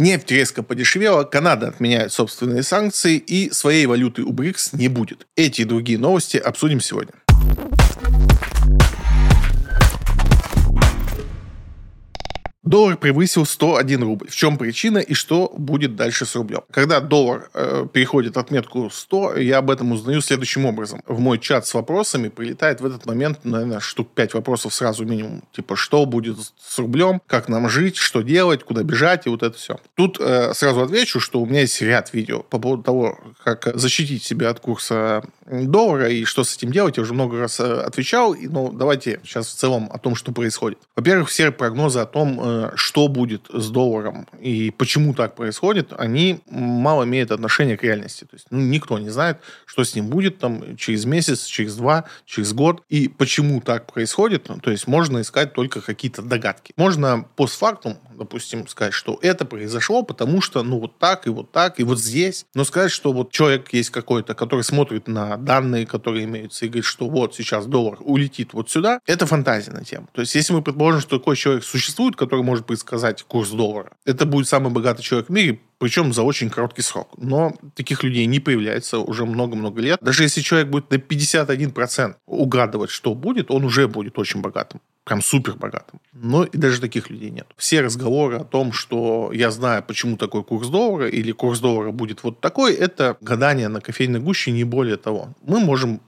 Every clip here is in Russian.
Нефть резко подешевела, Канада отменяет собственные санкции и своей валюты у БРИКС не будет. Эти и другие новости обсудим сегодня. Доллар превысил 101 рубль. В чем причина и что будет дальше с рублем? Когда доллар э, переходит отметку 100, я об этом узнаю следующим образом. В мой чат с вопросами прилетает в этот момент, наверное, штук 5 вопросов сразу минимум. Типа, что будет с рублем, как нам жить, что делать, куда бежать и вот это все. Тут э, сразу отвечу, что у меня есть ряд видео по поводу того, как защитить себя от курса доллара и что с этим делать. Я уже много раз э, отвечал. Но ну, давайте сейчас в целом о том, что происходит. Во-первых, все прогнозы о том, э, что будет с долларом и почему так происходит, они мало имеют отношения к реальности. То есть ну, никто не знает, что с ним будет там через месяц, через два, через год и почему так происходит. То есть можно искать только какие-то догадки. Можно постфактум, допустим, сказать, что это произошло, потому что ну вот так и вот так и вот здесь. Но сказать, что вот человек есть какой-то, который смотрит на данные, которые имеются, и говорит, что вот сейчас доллар улетит вот сюда, это фантазия на тему. То есть если мы предположим, что такой человек существует, который может предсказать курс доллара. Это будет самый богатый человек в мире, причем за очень короткий срок. Но таких людей не появляется уже много-много лет. Даже если человек будет на 51% угадывать, что будет, он уже будет очень богатым. Прям супер богатым. Но и даже таких людей нет. Все разговоры о том, что я знаю, почему такой курс доллара, или курс доллара будет вот такой, это гадание на кофейной гуще, не более того. Мы можем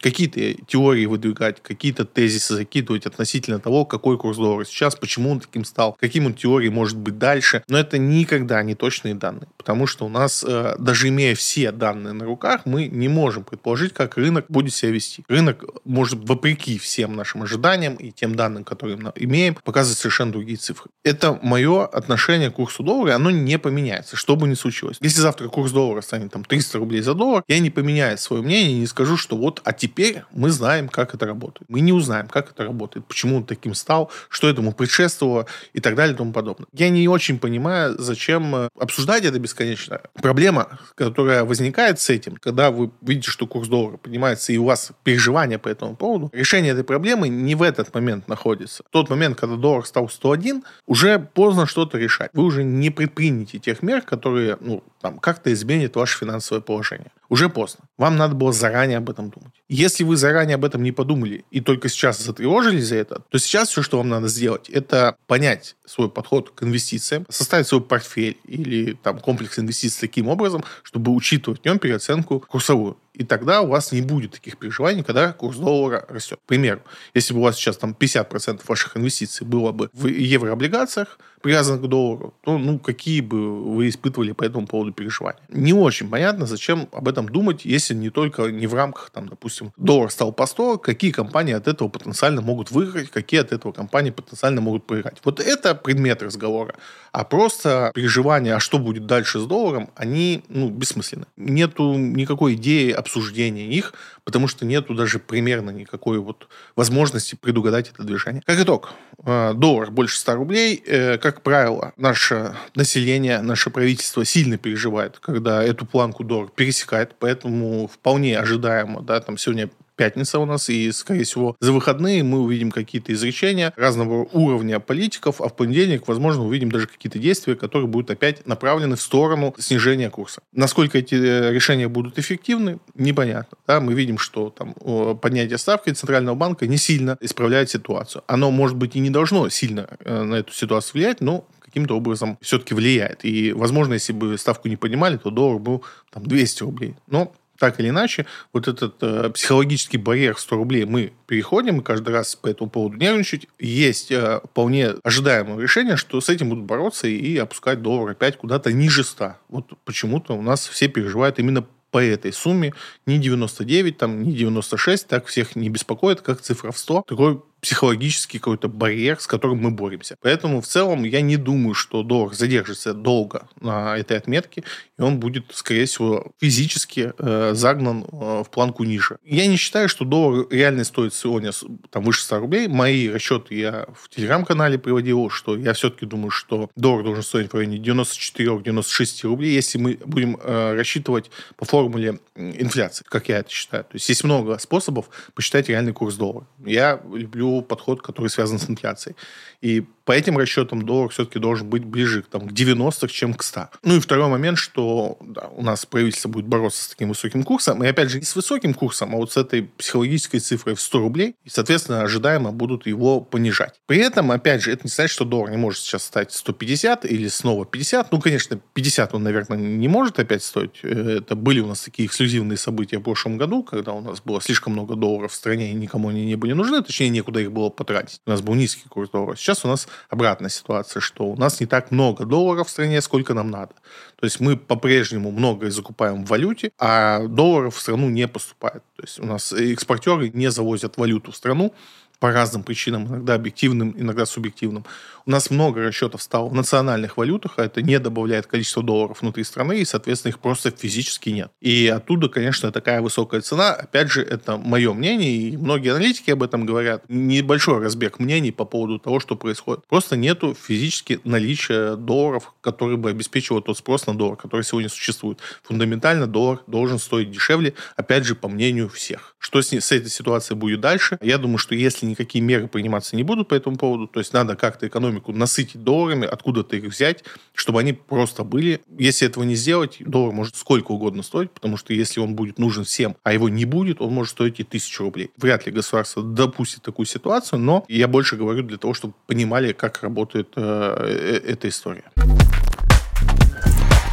какие-то теории выдвигать, какие-то тезисы закидывать относительно того, какой курс доллара сейчас, почему он таким стал, каким он теории может быть дальше. Но это никогда не точные данные, потому что у нас, э, даже имея все данные на руках, мы не можем предположить, как рынок будет себя вести. Рынок может, вопреки всем нашим ожиданиям и тем данным, которые мы имеем, показывать совершенно другие цифры. Это мое отношение к курсу доллара, оно не поменяется, что бы ни случилось. Если завтра курс доллара станет там 300 рублей за доллар, я не поменяю свое мнение не скажу, что вот, а теперь теперь мы знаем, как это работает. Мы не узнаем, как это работает, почему он таким стал, что этому предшествовало и так далее и тому подобное. Я не очень понимаю, зачем э, обсуждать это бесконечно. Проблема, которая возникает с этим, когда вы видите, что курс доллара поднимается, и у вас переживания по этому поводу, решение этой проблемы не в этот момент находится. В тот момент, когда доллар стал 101, уже поздно что-то решать. Вы уже не предприняете тех мер, которые ну, там, как-то изменят ваше финансовое положение. Уже поздно. Вам надо было заранее об этом думать. Если вы заранее об этом не подумали и только сейчас затревожились за это, то сейчас все, что вам надо сделать, это понять свой подход к инвестициям, составить свой портфель или там комплекс инвестиций таким образом, чтобы учитывать в нем переоценку курсовую. И тогда у вас не будет таких переживаний, когда курс доллара растет. К примеру, если бы у вас сейчас там 50% ваших инвестиций было бы в еврооблигациях, привязанных к доллару, то ну, какие бы вы испытывали по этому поводу переживания. Не очень понятно, зачем об этом думать, если не только не в рамках, там, допустим, доллар стал по 100, какие компании от этого потенциально могут выиграть, какие от этого компании потенциально могут проиграть. Вот это предмет разговора. А просто переживания, а что будет дальше с долларом, они ну, бессмысленны. Нету никакой идеи обсуждения их, потому что нету даже примерно никакой вот возможности предугадать это движение. Как итог, э, доллар больше 100 рублей. Э, как правило, наше население, наше правительство сильно переживает, когда эту планку доллар пересекает, поэтому вполне ожидаемо, да, там сегодня пятница у нас, и, скорее всего, за выходные мы увидим какие-то изречения разного уровня политиков, а в понедельник, возможно, увидим даже какие-то действия, которые будут опять направлены в сторону снижения курса. Насколько эти э, решения будут эффективны, непонятно. Да, мы видим, что там поднятие ставки Центрального банка не сильно исправляет ситуацию. Оно, может быть, и не должно сильно э, на эту ситуацию влиять, но каким-то образом все-таки влияет. И, возможно, если бы ставку не поднимали, то доллар был там 200 рублей. Но так или иначе, вот этот э, психологический барьер 100 рублей мы переходим, и каждый раз по этому поводу нервничать. Есть э, вполне ожидаемое решение, что с этим будут бороться и опускать доллар опять куда-то ниже 100. Вот почему-то у нас все переживают именно по этой сумме. Не 99, там, не 96, так всех не беспокоит, как цифра в 100. Такой психологический какой-то барьер, с которым мы боремся. Поэтому в целом я не думаю, что доллар задержится долго на этой отметке, и он будет, скорее всего, физически э, загнан э, в планку ниже. Я не считаю, что доллар реально стоит сегодня там, выше 100 рублей. Мои расчеты я в телеграм-канале приводил, что я все-таки думаю, что доллар должен стоить в районе 94-96 рублей, если мы будем э, рассчитывать по формуле инфляции, как я это считаю. То есть есть много способов посчитать реальный курс доллара. Я люблю подход, который связан с инфляцией. И По этим расчетам доллар все-таки должен быть ближе там, к 90, чем к 100. Ну и второй момент, что да, у нас правительство будет бороться с таким высоким курсом. И опять же, не с высоким курсом, а вот с этой психологической цифрой в 100 рублей. И, соответственно, ожидаемо будут его понижать. При этом, опять же, это не значит, что доллар не может сейчас стать 150 или снова 50. Ну, конечно, 50 он, наверное, не может опять стоить. Э, это были у нас такие эксклюзивные события в прошлом году, когда у нас было слишком много долларов в стране, и никому они не были нужны, точнее, некуда их было потратить. У нас был низкий курс доллара. Сейчас у нас обратная ситуация, что у нас не так много долларов в стране, сколько нам надо. То есть мы по-прежнему многое закупаем в валюте, а долларов в страну не поступает. То есть у нас экспортеры не завозят валюту в страну, по разным причинам, иногда объективным, иногда субъективным. У нас много расчетов стало в национальных валютах, а это не добавляет количество долларов внутри страны, и, соответственно, их просто физически нет. И оттуда, конечно, такая высокая цена. Опять же, это мое мнение, и многие аналитики об этом говорят. Небольшой разбег мнений по поводу того, что происходит. Просто нету физически наличия долларов, который бы обеспечивал тот спрос на доллар, который сегодня существует. Фундаментально доллар должен стоить дешевле, опять же, по мнению всех. Что с, с этой ситуацией будет дальше? Я думаю, что если никакие меры приниматься не будут по этому поводу, то есть надо как-то экономику насытить долларами, откуда-то их взять, чтобы они просто были. Если этого не сделать, доллар может сколько угодно стоить, потому что если он будет нужен всем, а его не будет, он может стоить и тысячу рублей. Вряд ли государство допустит такую ситуацию, но я больше говорю для того, чтобы понимали, как работает э, э эта история.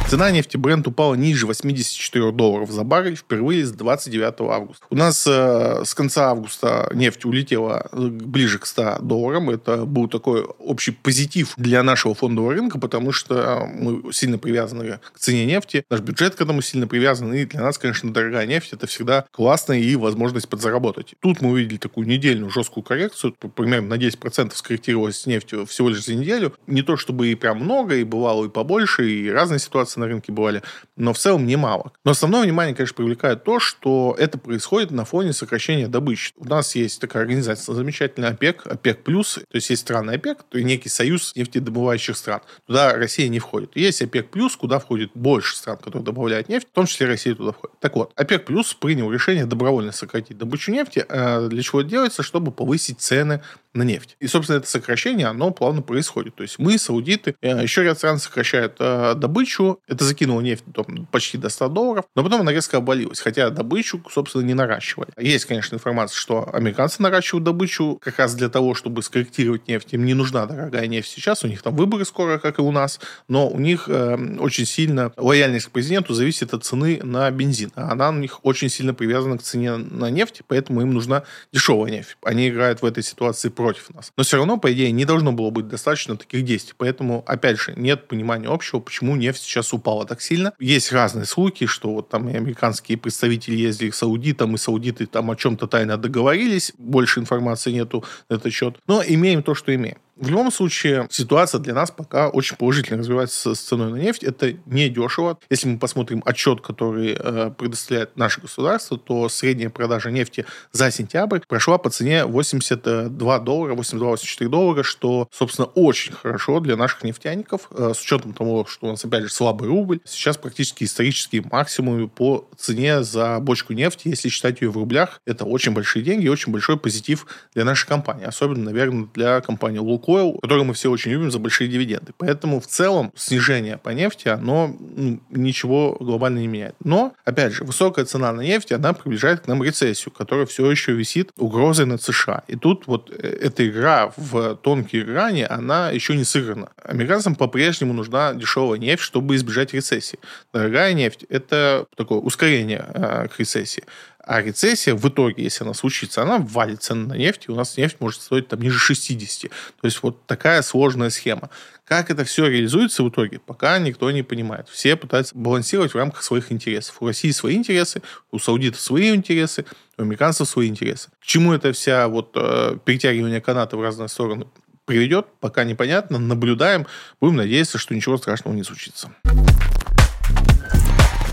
Цена нефти Brent упала ниже 84 долларов за баррель впервые с 29 августа. У нас э, с конца августа нефть улетела э, ближе к 100 долларам. Это был такой общий позитив для нашего фондового рынка, потому что мы сильно привязаны к цене нефти. Наш бюджет к этому сильно привязан. И для нас, конечно, дорогая нефть это всегда классно и возможность подзаработать. Тут мы увидели такую недельную жесткую коррекцию. Примерно на 10% скорректировалась нефть всего лишь за неделю. Не то чтобы и прям много, и бывало и побольше, и разные ситуации ситуации на рынке бывали, но в целом немало. Но основное внимание, конечно, привлекает то, что это происходит на фоне сокращения добычи. У нас есть такая организация замечательная ОПЕК, ОПЕК+, плюс, то есть есть страны ОПЕК, то есть некий союз нефтедобывающих стран. Туда Россия не входит. Есть ОПЕК+, плюс, куда входит больше стран, которые добавляют нефть, в том числе Россия туда входит. Так вот, ОПЕК+, плюс принял решение добровольно сократить добычу нефти. А для чего это делается? Чтобы повысить цены на нефть. И, собственно, это сокращение, оно плавно происходит. То есть мы, саудиты, э, еще ряд стран сокращают э, добычу. Это закинуло нефть там, почти до 100 долларов, но потом она резко обвалилась, хотя добычу, собственно, не наращивали. Есть, конечно, информация, что американцы наращивают добычу как раз для того, чтобы скорректировать нефть. Им не нужна дорогая нефть сейчас, у них там выборы скоро, как и у нас, но у них э, очень сильно лояльность к президенту зависит от цены на бензин. А она у них очень сильно привязана к цене на нефть, поэтому им нужна дешевая нефть. Они играют в этой ситуации против против нас. Но все равно, по идее, не должно было быть достаточно таких действий. Поэтому, опять же, нет понимания общего, почему нефть сейчас упала так сильно. Есть разные слухи, что вот там и американские представители ездили к саудитам, и саудиты там о чем-то тайно договорились. Больше информации нету на этот счет. Но имеем то, что имеем. В любом случае, ситуация для нас пока очень положительно развивается с ценой на нефть. Это не дешево. Если мы посмотрим отчет, который э, предоставляет наше государство, то средняя продажа нефти за сентябрь прошла по цене 82 доллара, 82-84 доллара, что, собственно, очень хорошо для наших нефтяников, э, с учетом того, что у нас, опять же, слабый рубль. Сейчас практически исторический максимум по цене за бочку нефти, если считать ее в рублях. Это очень большие деньги и очень большой позитив для нашей компании. Особенно, наверное, для компании Лук Лукойл, который мы все очень любим за большие дивиденды. Поэтому в целом снижение по нефти, оно ну, ничего глобально не меняет. Но, опять же, высокая цена на нефть, она приближает к нам рецессию, которая все еще висит угрозой над США. И тут вот э, эта игра в тонкие грани, она еще не сыграна. Американцам по-прежнему нужна дешевая нефть, чтобы избежать рецессии. Дорогая нефть – это такое ускорение э, к рецессии. А рецессия в итоге, если она случится, она валит цены на нефть, и у нас нефть может стоить там ниже 60. То есть вот такая сложная схема. Как это все реализуется в итоге, пока никто не понимает. Все пытаются балансировать в рамках своих интересов. У России свои интересы, у саудитов свои интересы, у американцев свои интересы. К чему это вся вот э, перетягивание каната в разные стороны приведет, пока непонятно. Наблюдаем. Будем надеяться, что ничего страшного не случится.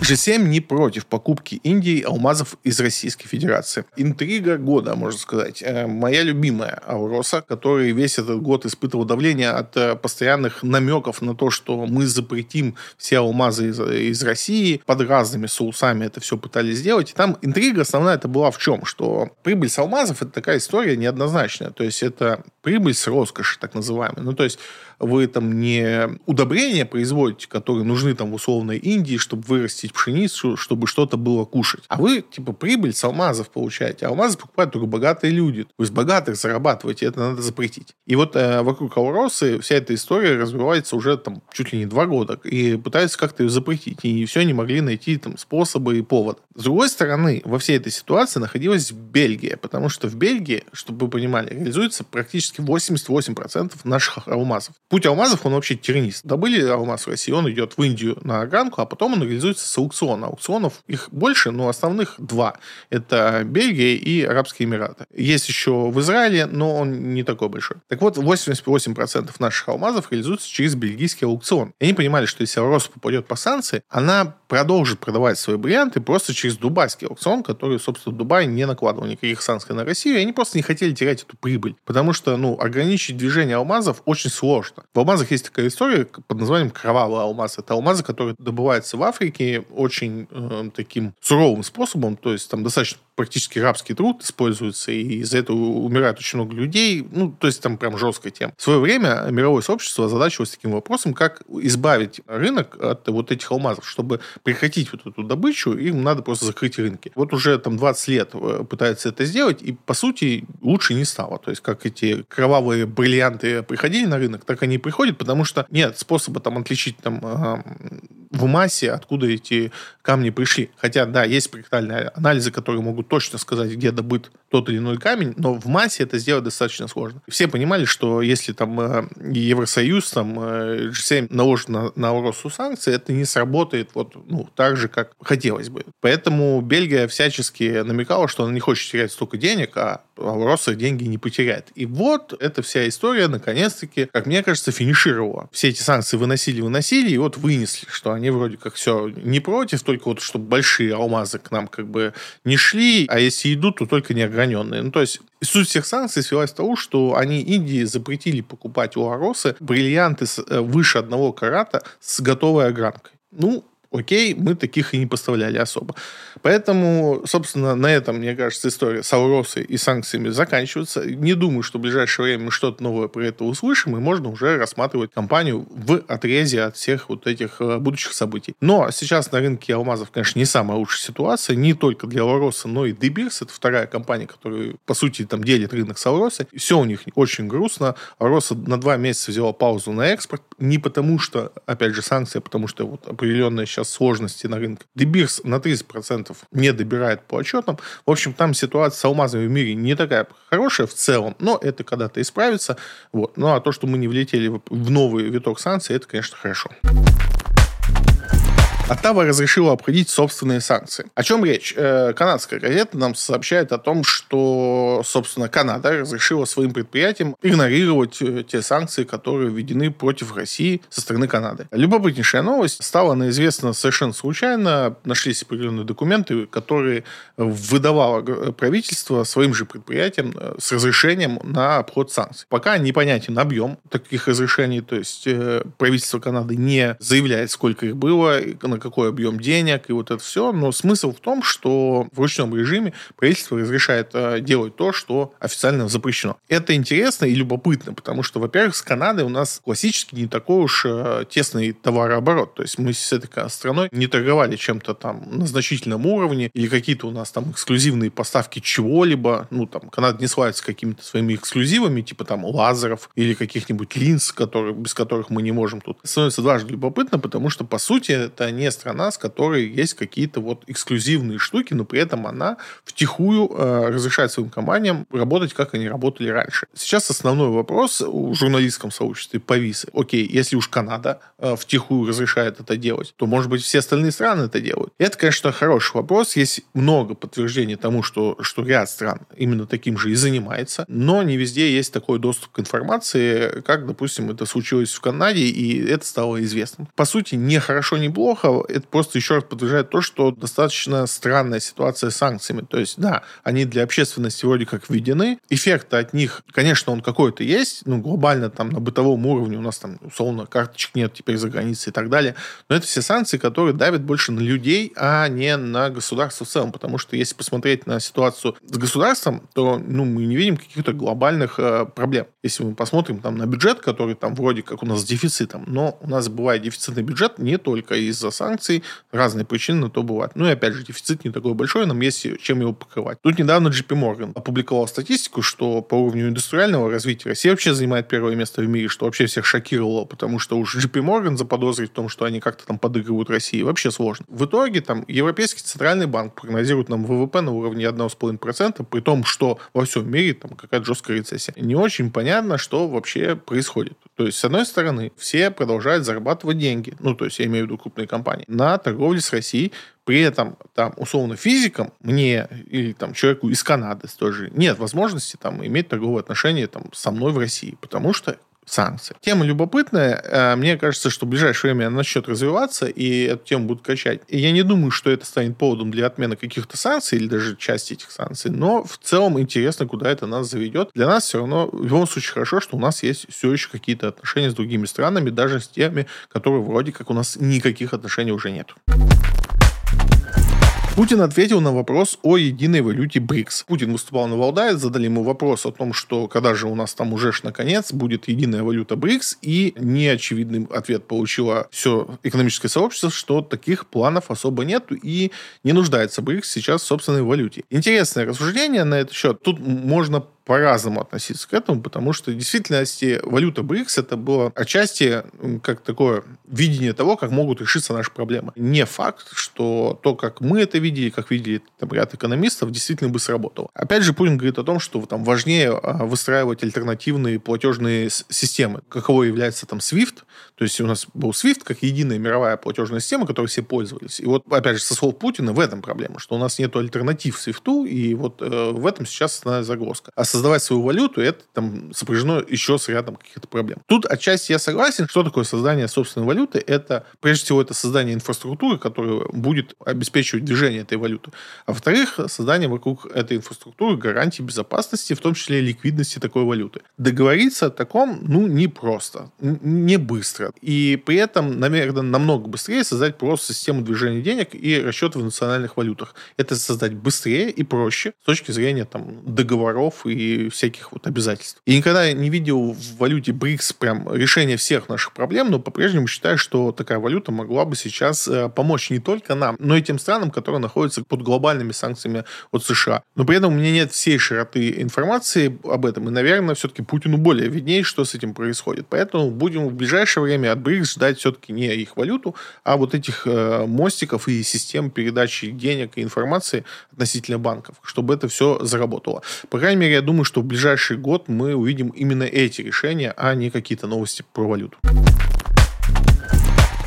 G7 не против покупки Индии алмазов из Российской Федерации. Интрига года, можно сказать. Э, моя любимая Ауроса, который весь этот год испытывал давление от э, постоянных намеков на то, что мы запретим все алмазы из, из России. Под разными соусами это все пытались сделать. И там интрига основная это была в чем? Что прибыль с алмазов это такая история неоднозначная. То есть это прибыль с роскоши, так называемой. Ну, то есть вы там не удобрения производите, которые нужны там в условной Индии, чтобы вырастить пшеницу, чтобы что-то было кушать. А вы, типа, прибыль с алмазов получаете. А алмазы покупают только богатые люди. Вы с богатых зарабатываете, это надо запретить. И вот э, вокруг Ауросы вся эта история развивается уже там чуть ли не два года. И пытаются как-то ее запретить. И все не могли найти там способы и повод. С другой стороны, во всей этой ситуации находилась Бельгия. Потому что в Бельгии, чтобы вы понимали, реализуется практически 88% наших алмазов. Путь алмазов, он вообще тернист. Добыли алмаз в России, он идет в Индию на огранку, а потом он реализуется с аукциона. Аукционов их больше, но основных два. Это Бельгия и Арабские Эмираты. Есть еще в Израиле, но он не такой большой. Так вот, 88% наших алмазов реализуются через бельгийский аукцион. И они понимали, что если Рос попадет по санкции, она продолжит продавать свои бриллианты просто через дубайский аукцион, который, собственно, Дубай не накладывал никаких санкций на Россию, и они просто не хотели терять эту прибыль. Потому что, ну, ограничить движение алмазов очень сложно. В алмазах есть такая история под названием кровавый алмаз. Это алмазы, которые добываются в Африке очень э, таким суровым способом, то есть там достаточно практически рабский труд используется, и из-за этого умирает очень много людей. Ну, то есть там прям жесткая тема. В свое время мировое сообщество озадачивалось таким вопросом, как избавить рынок от вот этих алмазов. Чтобы прекратить вот эту добычу, им надо просто закрыть рынки. Вот уже там 20 лет э, пытаются это сделать, и по сути лучше не стало. То есть как эти кровавые бриллианты приходили на рынок, так они приходят, потому что нет способа там отличить там в массе, откуда эти камни пришли. Хотя, да, есть спектральные анализы, которые могут точно сказать, где добыт тот или иной камень, но в массе это сделать достаточно сложно. Все понимали, что если там э, Евросоюз, там э, G7 наложит на, на Росу санкции, это не сработает вот ну, так же, как хотелось бы. Поэтому Бельгия всячески намекала, что она не хочет терять столько денег, а Роса деньги не потеряет. И вот эта вся история, наконец-таки, как мне кажется, финишировала. Все эти санкции выносили, выносили, и вот вынесли, что они вроде как все не против, только вот чтобы большие алмазы к нам как бы не шли, а если идут, то только неограненные. Ну, то есть суть всех санкций свелась к тому, что они Индии запретили покупать у Аросы бриллианты э, выше одного карата с готовой огранкой. Ну, окей, мы таких и не поставляли особо. Поэтому, собственно, на этом, мне кажется, история с Ауросой и санкциями заканчивается. Не думаю, что в ближайшее время мы что-то новое про это услышим, и можно уже рассматривать компанию в отрезе от всех вот этих э, будущих событий. Но сейчас на рынке алмазов, конечно, не самая лучшая ситуация, не только для Ауроса, но и Дебирс, это вторая компания, которая, по сути, там делит рынок с Ауросой. Все у них очень грустно. Ауроса на два месяца взяла паузу на экспорт, не потому что, опять же, санкции, а потому что вот определенная сейчас сложности на рынке. Дебирс на 30% не добирает по отчетам. В общем, там ситуация с алмазами в мире не такая хорошая в целом, но это когда-то исправится. Вот. Ну а то, что мы не влетели в новый виток санкций, это, конечно, хорошо. Оттава разрешила обходить собственные санкции. О чем речь? Э, канадская газета нам сообщает о том, что, собственно, Канада разрешила своим предприятиям игнорировать э, те санкции, которые введены против России со стороны Канады. Любопытнейшая новость. Стала она известна совершенно случайно. Нашлись определенные документы, которые выдавало правительство своим же предприятиям э, с разрешением на обход санкций. Пока непонятен объем таких разрешений, то есть правительство Канады не заявляет, сколько их было, на какой объем денег и вот это все. Но смысл в том, что в ручном режиме правительство разрешает э, делать то, что официально запрещено. Это интересно и любопытно, потому что, во-первых, с Канадой у нас классически не такой уж э, тесный товарооборот. То есть мы с этой страной не торговали чем-то там на значительном уровне или какие-то у нас там эксклюзивные поставки чего-либо. Ну, там, Канада не славится какими-то своими эксклюзивами, типа там лазеров или каких-нибудь линз, которые, без которых мы не можем тут. Становится дважды любопытно, потому что, по сути, это не страна, с которой есть какие-то вот эксклюзивные штуки, но при этом она втихую э, разрешает своим компаниям работать, как они работали раньше. Сейчас основной вопрос в журналистском сообществе повис. Окей, если уж Канада э, втихую разрешает это делать, то, может быть, все остальные страны это делают. Это, конечно, хороший вопрос. Есть много подтверждений тому, что, что ряд стран именно таким же и занимается, но не везде есть такой доступ к информации, как, допустим, это случилось в Канаде, и это стало известным. По сути, не хорошо, не плохо это просто еще раз подтверждает то, что достаточно странная ситуация с санкциями. То есть, да, они для общественности вроде как введены. Эффект от них, конечно, он какой-то есть. Ну, глобально там на бытовом уровне у нас там, условно, карточек нет теперь за границей и так далее. Но это все санкции, которые давят больше на людей, а не на государство в целом. Потому что если посмотреть на ситуацию с государством, то ну, мы не видим каких-то глобальных э, проблем. Если мы посмотрим там, на бюджет, который там вроде как у нас с дефицитом, но у нас бывает дефицитный бюджет не только из-за разные причины на то бывают. Ну и опять же, дефицит не такой большой, нам есть чем его покрывать. Тут недавно JP Morgan опубликовал статистику, что по уровню индустриального развития Россия вообще занимает первое место в мире, что вообще всех шокировало, потому что уж JP Morgan заподозрить в том, что они как-то там подыгрывают России, вообще сложно. В итоге там Европейский центральный банк прогнозирует нам ВВП на уровне 1,5%, при том, что во всем мире там какая-то жесткая рецессия. Не очень понятно, что вообще происходит. То есть, с одной стороны, все продолжают зарабатывать деньги, ну, то есть, я имею в виду крупные компании, на торговле с Россией, при этом, там, условно, физикам, мне или там человеку из Канады тоже нет возможности там иметь торговые отношения там со мной в России, потому что санкции. Тема любопытная. Э, мне кажется, что в ближайшее время она начнет развиваться, и эту тему будут качать. И я не думаю, что это станет поводом для отмены каких-то санкций или даже части этих санкций, но в целом интересно, куда это нас заведет. Для нас все равно в любом случае хорошо, что у нас есть все еще какие-то отношения с другими странами, даже с теми, которые вроде как у нас никаких отношений уже нет. Путин ответил на вопрос о единой валюте БРИКС. Путин выступал на Валдае, задали ему вопрос о том, что когда же у нас там уже ж наконец будет единая валюта БРИКС, и неочевидный ответ получило все экономическое сообщество, что таких планов особо нет и не нуждается БРИКС сейчас в собственной валюте. Интересное рассуждение на этот счет. Тут можно по-разному относиться к этому, потому что в действительности валюта БРИКС это было отчасти как такое видение того, как могут решиться наши проблемы. Не факт, что то, как мы это видели, как видели там, ряд экономистов, действительно бы сработало. Опять же, Путин говорит о том, что там важнее а, выстраивать альтернативные платежные системы. Каково является там SWIFT, то есть у нас был SWIFT как единая мировая платежная система, которой все пользовались. И вот, опять же, со слов Путина в этом проблема, что у нас нет альтернатив SWIFT, и вот э, в этом сейчас основная загвоздка. А создавать свою валюту, это там сопряжено еще с рядом каких-то проблем. Тут отчасти я согласен, что такое создание собственной валюты. Это, прежде всего, это создание инфраструктуры, которая будет обеспечивать движение этой валюты. А во-вторых, создание вокруг этой инфраструктуры гарантии безопасности, в том числе ликвидности такой валюты. Договориться о таком, ну, непросто, не быстро. И при этом, наверное, намного быстрее создать просто систему движения денег и расчеты в национальных валютах. Это создать быстрее и проще с точки зрения там, договоров и и всяких вот обязательств. И никогда не видел в валюте БРИКС прям решение всех наших проблем, но по-прежнему считаю, что такая валюта могла бы сейчас э, помочь не только нам, но и тем странам, которые находятся под глобальными санкциями от США. Но при этом у меня нет всей широты информации об этом, и, наверное, все-таки Путину более виднее, что с этим происходит. Поэтому будем в ближайшее время от БРИКС ждать все-таки не их валюту, а вот этих э, мостиков и систем передачи денег и информации относительно банков, чтобы это все заработало. По крайней мере, я думаю, думаю, что в ближайший год мы увидим именно эти решения, а не какие-то новости про валюту.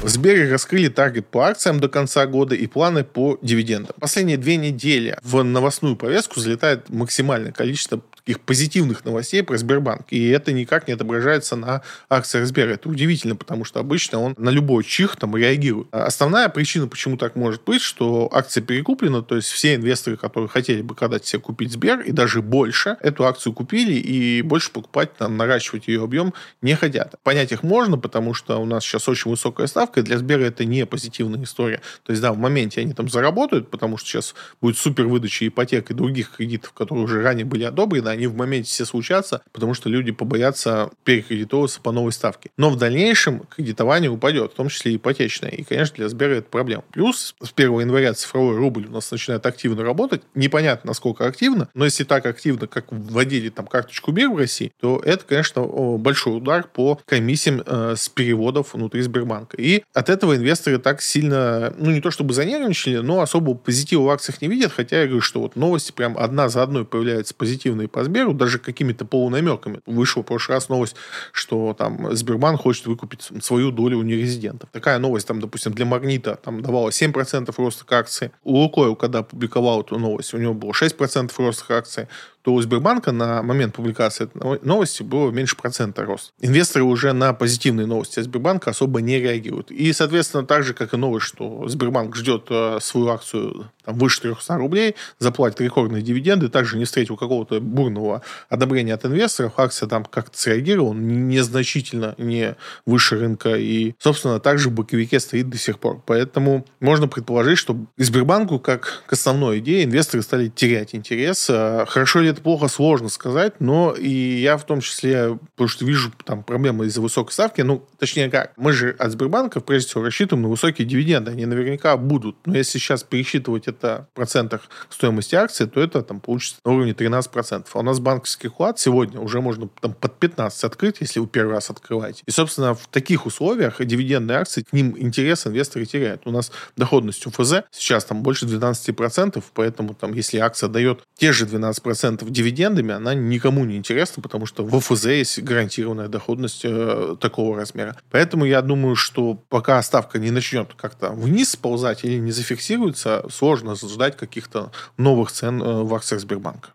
В Сбере раскрыли таргет по акциям до конца года и планы по дивидендам. Последние две недели в новостную повестку залетает максимальное количество таких позитивных новостей про Сбербанк. И это никак не отображается на акциях Сбера. Это удивительно, потому что обычно он на любой чих там реагирует. А основная причина, почему так может быть, что акция перекуплена, то есть все инвесторы, которые хотели бы когда-то себе купить Сбер, и даже больше, эту акцию купили, и больше покупать, там, наращивать ее объем не хотят. Понять их можно, потому что у нас сейчас очень высокая ставка, и для Сбера это не позитивная история. То есть, да, в моменте они там заработают, потому что сейчас будет супер выдача ипотек и других кредитов, которые уже ранее были одобрены, они в моменте все случатся, потому что люди побоятся перекредитовываться по новой ставке. Но в дальнейшем кредитование упадет, в том числе и ипотечное. И, конечно, для Сбера это проблема. Плюс с 1 января цифровой рубль у нас начинает активно работать. Непонятно, насколько активно, но если так активно, как вводили там карточку МИР в России, то это, конечно, большой удар по комиссиям э, с переводов внутри Сбербанка. И от этого инвесторы так сильно, ну не то чтобы занервничали, но особо позитива в акциях не видят, хотя я говорю, что вот новости прям одна за одной появляются позитивные по Сберу, даже какими-то полунамеками. Вышла в прошлый раз новость, что там Сбербанк хочет выкупить свою долю у нерезидентов. Такая новость, там, допустим, для Магнита там давала 7% роста к акции. У Лукойл, когда публиковал эту новость, у него было 6% роста к акции то у Сбербанка на момент публикации этой новости было меньше процента рост. Инвесторы уже на позитивные новости Сбербанка особо не реагируют. И, соответственно, так же, как и новость, что Сбербанк ждет э, свою акцию там, выше 300 рублей, заплатит рекордные дивиденды, также не встретил какого-то бурного одобрения от инвесторов, акция там как-то среагировала незначительно, не выше рынка, и, собственно, также в боковике стоит до сих пор. Поэтому можно предположить, что Сбербанку, как к основной идее, инвесторы стали терять интерес. А хорошо ли это плохо, сложно сказать, но и я в том числе, потому что вижу там проблемы из-за высокой ставки, ну, точнее как, мы же от Сбербанка, прежде всего, рассчитываем на высокие дивиденды, они наверняка будут, но если сейчас пересчитывать это в процентах стоимости акции, то это там получится на уровне 13%. А у нас банковский вклад сегодня уже можно там под 15 открыть, если вы первый раз открываете. И, собственно, в таких условиях дивидендные акции, к ним интерес инвесторы теряют. У нас доходность УФЗ сейчас там больше 12%, поэтому там, если акция дает те же 12% дивидендами, она никому не интересна, потому что в УФЗ есть гарантированная доходность э, такого размера. Поэтому я думаю, что пока ставка не начнет как-то вниз сползать или не зафиксируется, сложно ждать каких-то новых цен э, в акциях Сбербанка.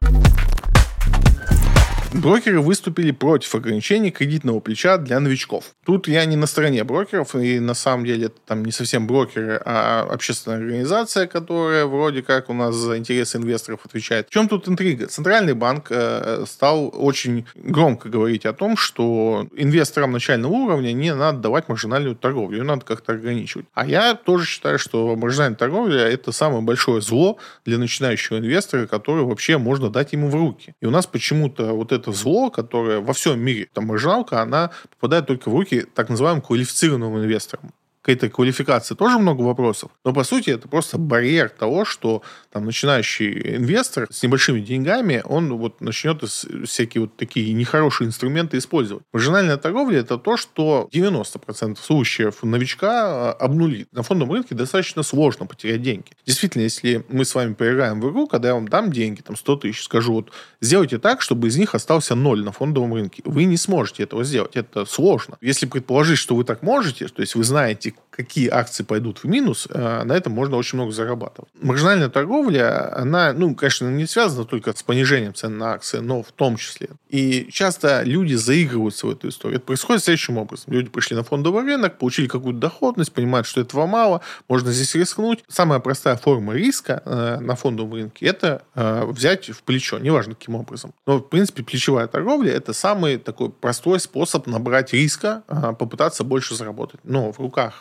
Брокеры выступили против ограничений кредитного плеча для новичков. Тут я не на стороне брокеров, и на самом деле это там не совсем брокеры, а общественная организация, которая вроде как у нас за интересы инвесторов отвечает. В чем тут интрига? Центральный банк э, стал очень громко говорить о том, что инвесторам начального уровня не надо давать маржинальную торговлю, ее надо как-то ограничивать. А я тоже считаю, что маржинальная торговля – это самое большое зло для начинающего инвестора, которое вообще можно дать ему в руки. И у нас почему-то вот это это зло, которое во всем мире, там маржиналка, она попадает только в руки так называемым квалифицированным инвесторам к этой квалификации тоже много вопросов. Но, по сути, это просто барьер того, что там начинающий инвестор с небольшими деньгами, он вот начнет всякие вот такие нехорошие инструменты использовать. Маржинальная торговля – это то, что 90% случаев новичка а, обнулит. На фондовом рынке достаточно сложно потерять деньги. Действительно, если мы с вами проиграем в игру, когда я вам дам деньги, там 100 тысяч, скажу, вот сделайте так, чтобы из них остался ноль на фондовом рынке. Вы не сможете этого сделать. Это сложно. Если предположить, что вы так можете, то есть вы знаете, какие акции пойдут в минус, э, на этом можно очень много зарабатывать. Маржинальная торговля, она, ну, конечно, не связана только с понижением цен на акции, но в том числе. И часто люди заигрываются в эту историю. Это происходит следующим образом. Люди пришли на фондовый рынок, получили какую-то доходность, понимают, что этого мало, можно здесь рискнуть. Самая простая форма риска э, на фондовом рынке – это э, взять в плечо, неважно каким образом. Но, в принципе, плечевая торговля – это самый такой простой способ набрать риска, э, попытаться больше заработать. Но в руках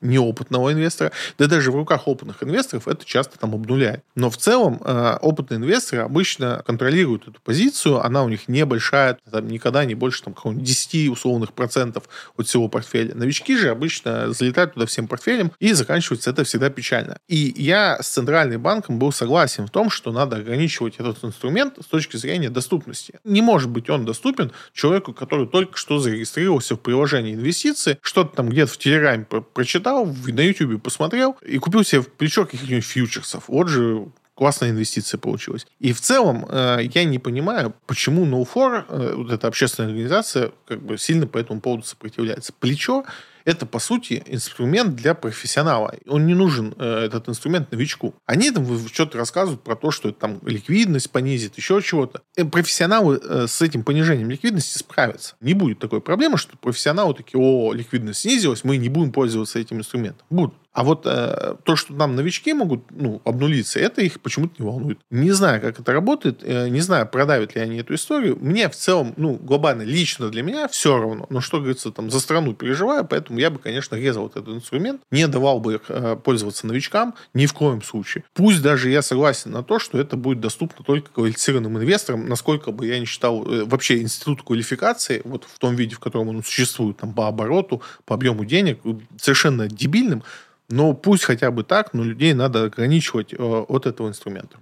неопытного инвестора, да даже в руках опытных инвесторов это часто там обнуляет. Но в целом э, опытные инвесторы обычно контролируют эту позицию, она у них небольшая, там никогда не больше там, 10 условных процентов от всего портфеля. Новички же обычно залетают туда всем портфелем, и заканчивается это всегда печально. И я с Центральным банком был согласен в том, что надо ограничивать этот инструмент с точки зрения доступности. Не может быть он доступен человеку, который только что зарегистрировался в приложении инвестиции, что-то там где-то в Телеграме прочитал, полистал, на YouTube посмотрел и купил себе плечо каких-нибудь фьючерсов. Вот же классная инвестиция получилась. И в целом э, я не понимаю, почему No4, э, вот эта общественная организация, как бы сильно по этому поводу сопротивляется. Плечо это, по сути, инструмент для профессионала. Он не нужен, э, этот инструмент, новичку. Они там что-то рассказывают про то, что это там ликвидность понизит, еще чего-то. И профессионалы э, с этим понижением ликвидности справятся. Не будет такой проблемы, что профессионалы такие, о, ликвидность снизилась, мы не будем пользоваться этим инструментом. Будут. А вот э, то, что там новички могут ну, обнулиться, это их почему-то не волнует. Не знаю, как это работает, э, не знаю, продавят ли они эту историю. Мне в целом, ну, глобально, лично для меня все равно. Но что, говорится, там за страну переживаю, поэтому я бы, конечно, резал этот инструмент, не давал бы э, пользоваться новичкам ни в коем случае. Пусть даже я согласен на то, что это будет доступно только квалифицированным инвесторам, насколько бы я не считал э, вообще институт квалификации, вот в том виде, в котором он существует, там, по обороту, по объему денег, совершенно дебильным, но пусть хотя бы так, но людей надо ограничивать э, от этого инструмента.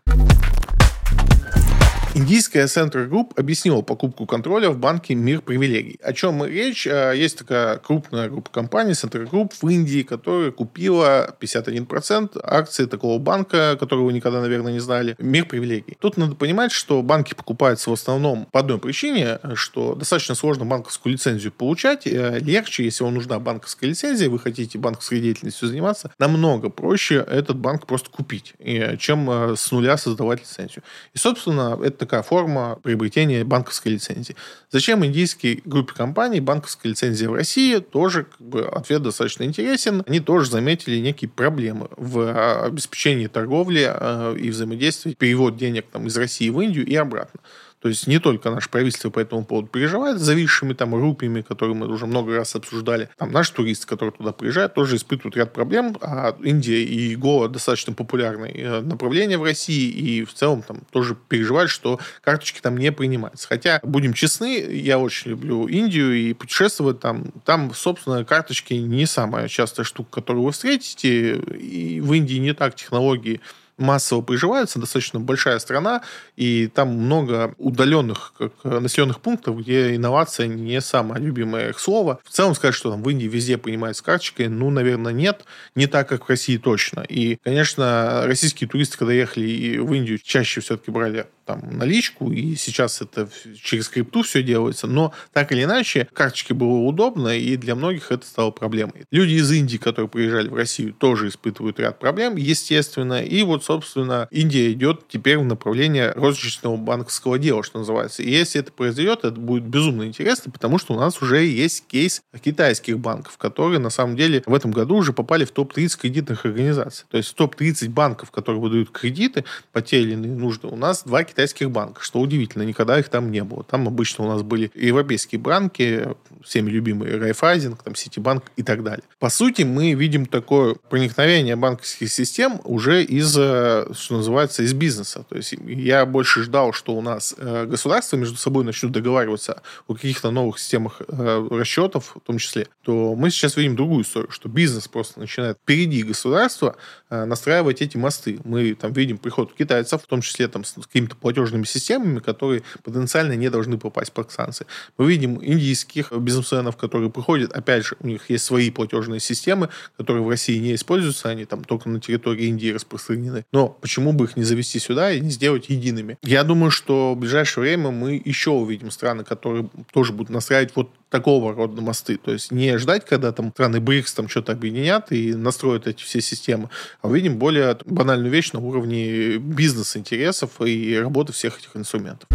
Индийская Center Group объяснила покупку контроля в банке «Мир привилегий». О чем речь? Э, есть такая крупная группа компаний Center Group в Индии, которая купила 51% акций такого банка, которого вы никогда, наверное, не знали, «Мир привилегий». Тут надо понимать, что банки покупаются в основном по одной причине, что достаточно сложно банковскую лицензию получать. Э, легче, если вам нужна банковская лицензия, вы хотите банковской деятельностью заниматься, намного проще этот банк просто купить, чем э, с нуля создавать лицензию. И, собственно, это такая форма приобретения банковской лицензии. Зачем индийской группе компаний банковская лицензия в России? Тоже как бы, ответ достаточно интересен. Они тоже заметили некие проблемы в а, обеспечении торговли э, и взаимодействия, перевод денег там, из России в Индию и обратно. То есть не только наше правительство по этому поводу переживает, зависшими там рупиями, которые мы уже много раз обсуждали. Там наши туристы, которые туда приезжают, тоже испытывают ряд проблем. А Индия и Гоа достаточно популярные э, направления в России, и в целом там тоже переживают, что карточки там не принимаются. Хотя, будем честны, я очень люблю Индию и путешествовать там. Там, собственно, карточки не самая частая штука, которую вы встретите. И в Индии не так технологии массово приживаются, достаточно большая страна, и там много удаленных как, населенных пунктов, где инновация не самое любимое их слово. В целом сказать, что там в Индии везде принимают карточкой, ну, наверное, нет. Не так, как в России точно. И, конечно, российские туристы, когда ехали в Индию, чаще все-таки брали там наличку, и сейчас это через крипту все делается, но так или иначе, карточки было удобно, и для многих это стало проблемой. Люди из Индии, которые приезжали в Россию, тоже испытывают ряд проблем, естественно, и вот, собственно, Индия идет теперь в направлении розничного банковского дела, что называется. И если это произойдет, это будет безумно интересно, потому что у нас уже есть кейс китайских банков, которые на самом деле в этом году уже попали в топ-30 кредитных организаций. То есть топ-30 банков, которые выдают кредиты по те или иные нужды, у нас два китайских китайских банках, что удивительно, никогда их там не было. Там обычно у нас были европейские банки, всеми любимые Райфайзинг, там Ситибанк и так далее. По сути, мы видим такое проникновение банковских систем уже из, э, что называется, из бизнеса. То есть я больше ждал, что у нас э, государства между собой начнут договариваться о каких-то новых системах э, расчетов, в том числе, то мы сейчас видим другую историю, что бизнес просто начинает впереди государства настраивать эти мосты. Мы там видим приход китайцев, в том числе там с какими-то платежными системами, которые потенциально не должны попасть под санкции. Мы видим индийских бизнесменов, которые приходят, опять же, у них есть свои платежные системы, которые в России не используются, они там только на территории Индии распространены. Но почему бы их не завести сюда и не сделать едиными? Я думаю, что в ближайшее время мы еще увидим страны, которые тоже будут настраивать вот такого рода мосты. То есть не ждать, когда там страны БРИКС там что-то объединят и настроят эти все системы, а увидим более банальную вещь на уровне бизнес-интересов и работы всех этих инструментов.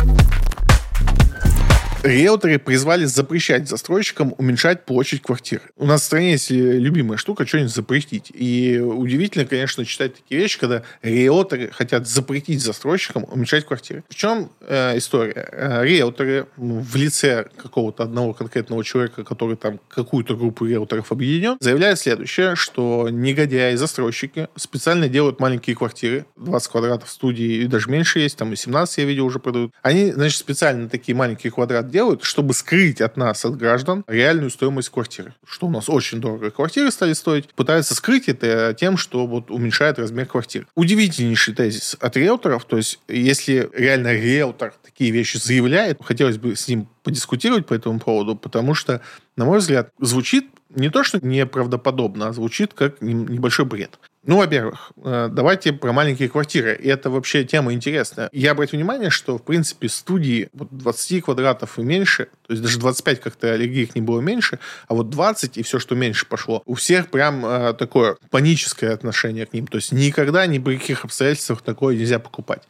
Риэлторы призвали запрещать застройщикам уменьшать площадь квартир. У нас в стране есть любимая штука что-нибудь запретить. И удивительно, конечно, читать такие вещи, когда риэлторы хотят запретить застройщикам уменьшать квартиры. В чем э, история? Э, риэлторы в лице какого-то одного конкретного человека, который там какую-то группу риэлторов объединен, заявляют следующее, что негодяи, застройщики специально делают маленькие квартиры, 20 квадратов студии и даже меньше есть, там и 17 я видел уже продают. Они, значит, специально такие маленькие квадраты делают, чтобы скрыть от нас, от граждан, реальную стоимость квартиры. Что у нас очень дорого квартиры стали стоить. Пытаются скрыть это тем, что вот уменьшает размер квартир. Удивительнейший тезис от риэлторов. То есть, если реально риэлтор такие вещи заявляет, хотелось бы с ним подискутировать по этому поводу, потому что, на мой взгляд, звучит не то, что неправдоподобно, а звучит как небольшой бред. Ну, во-первых, э, давайте про маленькие квартиры. И это вообще тема интересная. Я обратил внимание, что, в принципе, студии вот 20 квадратов и меньше, то есть даже 25 как-то аллергиях не было меньше, а вот 20 и все, что меньше пошло, у всех прям э, такое паническое отношение к ним. То есть никогда, ни при каких обстоятельствах такое нельзя покупать.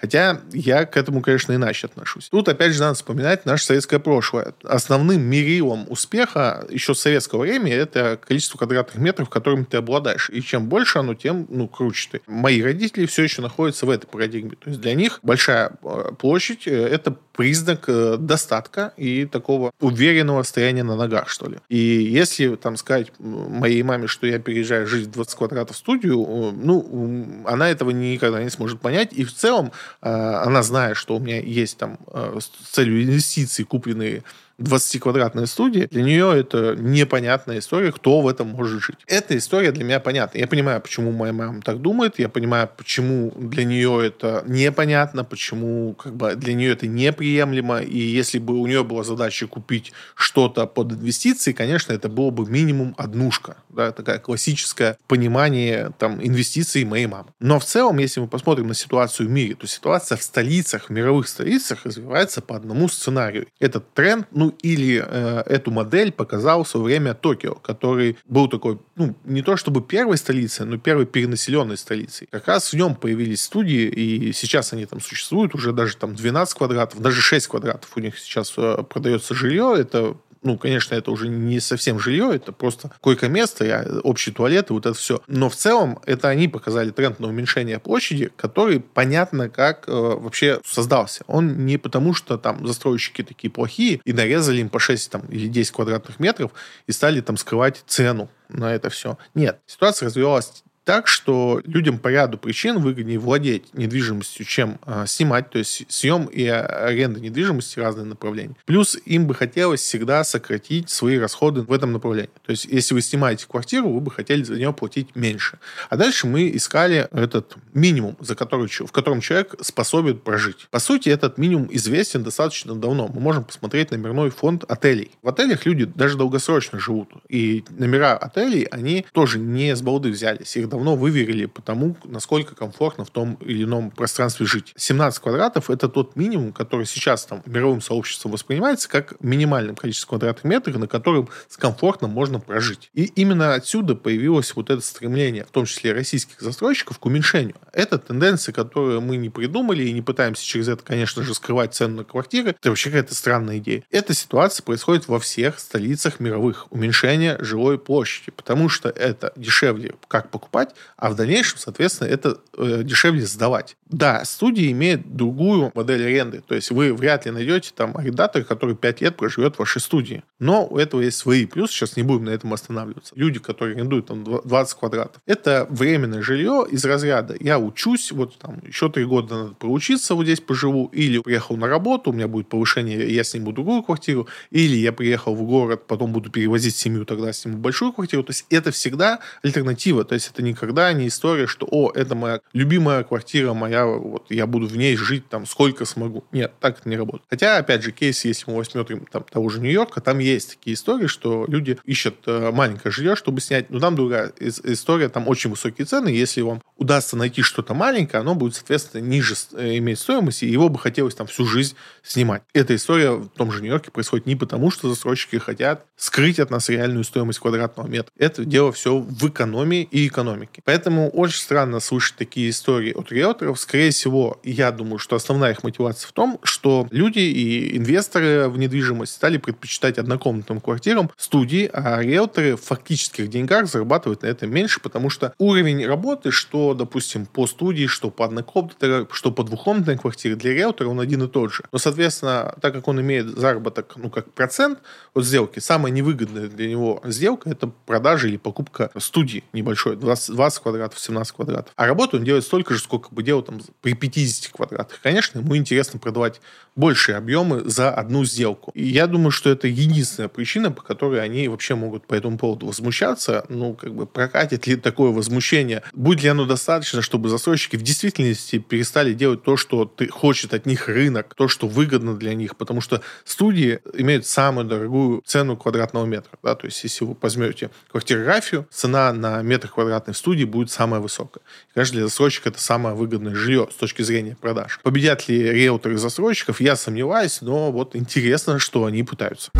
Хотя я к этому, конечно, иначе отношусь. Тут, опять же, надо вспоминать наше советское прошлое. Основным мерилом успеха еще советского времени это количество квадратных метров, которыми ты обладаешь. И чем больше оно, тем ну, круче ты. Мои родители все еще находятся в этой парадигме. То есть для них большая э, площадь э, – это признак э, достатка и такого уверенного стояния на ногах, что ли. И если там сказать моей маме, что я переезжаю жить в 20 квадратов студию, ну, она этого никогда не сможет понять. И в целом она знает, что у меня есть там с целью инвестиций купленные 20-квадратная студия, для нее это непонятная история, кто в этом может жить. Эта история для меня понятна. Я понимаю, почему моя мама так думает, я понимаю, почему для нее это непонятно, почему как бы для нее это неприемлемо, и если бы у нее была задача купить что-то под инвестиции, конечно, это было бы минимум однушка, да, такая классическое понимание там инвестиций моей мамы. Но в целом, если мы посмотрим на ситуацию в мире, то ситуация в столицах, в мировых столицах развивается по одному сценарию. Этот тренд, ну, Или э, эту модель показал в свое время Токио, который был такой, ну, не то чтобы первой столицей, но первой перенаселенной столицей. Как раз в нем появились студии, и сейчас они там существуют, уже даже там 12 квадратов, даже 6 квадратов у них сейчас э, продается жилье, это ну, конечно, это уже не совсем жилье, это просто койко-место, общий туалет и вот это все. Но в целом это они показали тренд на уменьшение площади, который понятно как э, вообще создался. Он не потому, что там застройщики такие плохие и нарезали им по 6 там, или 10 квадратных метров и стали там скрывать цену на это все. Нет, ситуация развивалась так, что людям по ряду причин выгоднее владеть недвижимостью, чем э, снимать, то есть съем и аренда недвижимости разные направления. Плюс им бы хотелось всегда сократить свои расходы в этом направлении. То есть если вы снимаете квартиру, вы бы хотели за нее платить меньше. А дальше мы искали этот минимум, за который, в котором человек способен прожить. По сути, этот минимум известен достаточно давно. Мы можем посмотреть номерной фонд отелей. В отелях люди даже долгосрочно живут. И номера отелей, они тоже не с балды взялись. Их давно выверили по тому, насколько комфортно в том или ином пространстве жить. 17 квадратов – это тот минимум, который сейчас там мировым сообществом воспринимается как минимальное количество квадратных метров, на котором с комфортно можно прожить. И именно отсюда появилось вот это стремление, в том числе российских застройщиков, к уменьшению. Это тенденция, которую мы не придумали и не пытаемся через это, конечно же, скрывать цену на квартиры. Это вообще какая-то странная идея. Эта ситуация происходит во всех столицах мировых. Уменьшение жилой площади, потому что это дешевле как покупать, покупать, а в дальнейшем, соответственно, это э, дешевле сдавать. Да, студия имеет другую модель аренды. То есть вы вряд ли найдете там арендатора, который 5 лет проживет в вашей студии. Но у этого есть свои плюсы. Сейчас не будем на этом останавливаться. Люди, которые арендуют там 20 квадратов. Это временное жилье из разряда. Я учусь, вот там еще три года надо проучиться, вот здесь поживу. Или приехал на работу, у меня будет повышение, я сниму другую квартиру. Или я приехал в город, потом буду перевозить семью, тогда сниму большую квартиру. То есть это всегда альтернатива. То есть это никогда не история, что, о, это моя любимая квартира, моя, вот, я буду в ней жить там сколько смогу. Нет, так это не работает. Хотя, опять же, кейс, если мы возьмем там того же Нью-Йорка, там есть такие истории, что люди ищут э, маленькое жилье, чтобы снять. Но там другая история, там очень высокие цены. Если вам удастся найти что-то маленькое, оно будет, соответственно, ниже э, иметь стоимость, и его бы хотелось там всю жизнь снимать. Эта история в том же Нью-Йорке происходит не потому, что застройщики хотят скрыть от нас реальную стоимость квадратного метра. Это дело все в экономии и экономике. Поэтому очень странно слышать такие истории от риэлторов. Скорее всего, я думаю, что основная их мотивация в том, что люди и инвесторы в недвижимость стали предпочитать однокомнатным квартирам студии, а риэлторы в фактических деньгах зарабатывают на этом меньше, потому что уровень работы, что, допустим, по студии, что по однокомнатной, что по двухкомнатной квартире для риэлтора, он один и тот же. Но, соответственно, так как он имеет заработок, ну, как процент от сделки, самая невыгодная для него сделка – это продажа или покупка студии небольшой, 20, 20 квадратов, 17 квадратов. А работу он делает столько же, сколько бы делал там при 50 квадратах. Конечно, ему интересно продавать большие объемы за одну сделку. И я думаю, что это единственная причина, по которой они вообще могут по этому поводу возмущаться. Ну, как бы прокатит ли такое возмущение? Будет ли оно достаточно, чтобы застройщики в действительности перестали делать то, что ты, хочет от них рынок, то, что выгодно для них? Потому что студии имеют самую дорогую цену квадратного метра. Да? То есть, если вы возьмете квартирографию, цена на метр квадратный в студии будет самая высокая. И, конечно, для застройщика это самое выгодное жилье с точки зрения продаж. Победят ли риэлторы застройщиков, я сомневаюсь, но вот интересно, что они пытаются.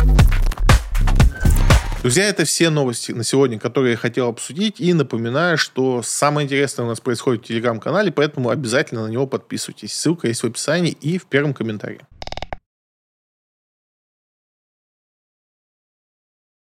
Друзья, это все новости на сегодня, которые я хотел обсудить. И напоминаю, что самое интересное у нас происходит в телеграм-канале, поэтому обязательно на него подписывайтесь. Ссылка есть в описании и в первом комментарии.